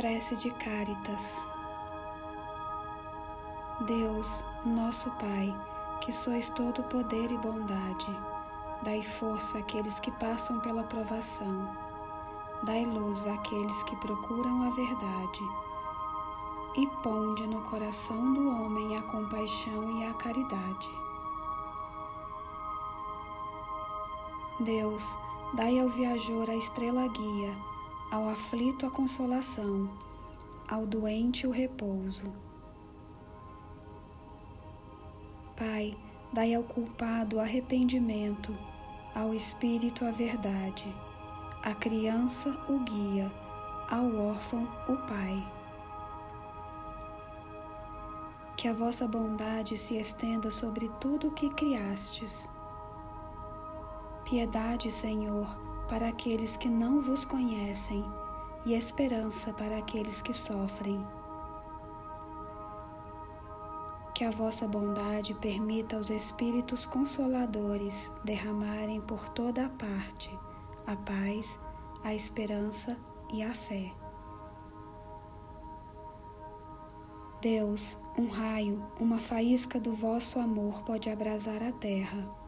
Prece de Cáritas. Deus, nosso Pai, que sois todo poder e bondade, dai força àqueles que passam pela provação, dai luz àqueles que procuram a verdade, e ponde no coração do homem a compaixão e a caridade. Deus, dai ao viajor a estrela guia, ao aflito a consolação, ao doente o repouso. Pai, dai ao culpado arrependimento, ao espírito a verdade, à criança o guia, ao órfão o Pai. Que a vossa bondade se estenda sobre tudo o que criastes. Piedade, Senhor, para aqueles que não vos conhecem e esperança para aqueles que sofrem. Que a vossa bondade permita aos Espíritos Consoladores derramarem por toda a parte a paz, a esperança e a fé. Deus, um raio, uma faísca do vosso amor pode abrasar a terra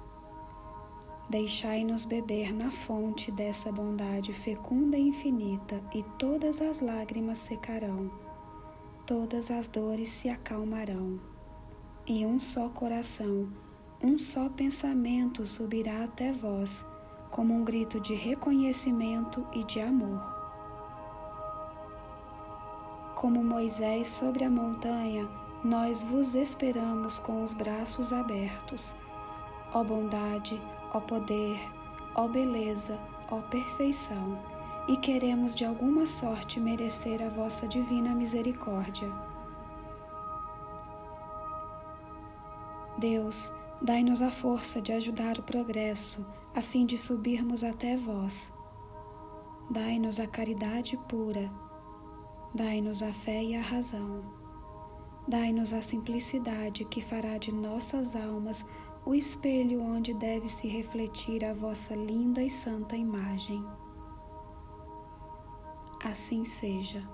Deixai-nos beber na fonte dessa bondade fecunda e infinita, e todas as lágrimas secarão, todas as dores se acalmarão, e um só coração, um só pensamento subirá até vós, como um grito de reconhecimento e de amor. Como Moisés sobre a montanha, nós vos esperamos com os braços abertos. Ó bondade, ó poder, ó beleza, ó perfeição, e queremos de alguma sorte merecer a vossa divina misericórdia. Deus, dai-nos a força de ajudar o progresso, a fim de subirmos até vós. Dai-nos a caridade pura, dai-nos a fé e a razão. Dai-nos a simplicidade que fará de nossas almas o espelho onde deve se refletir a vossa linda e santa imagem. Assim seja.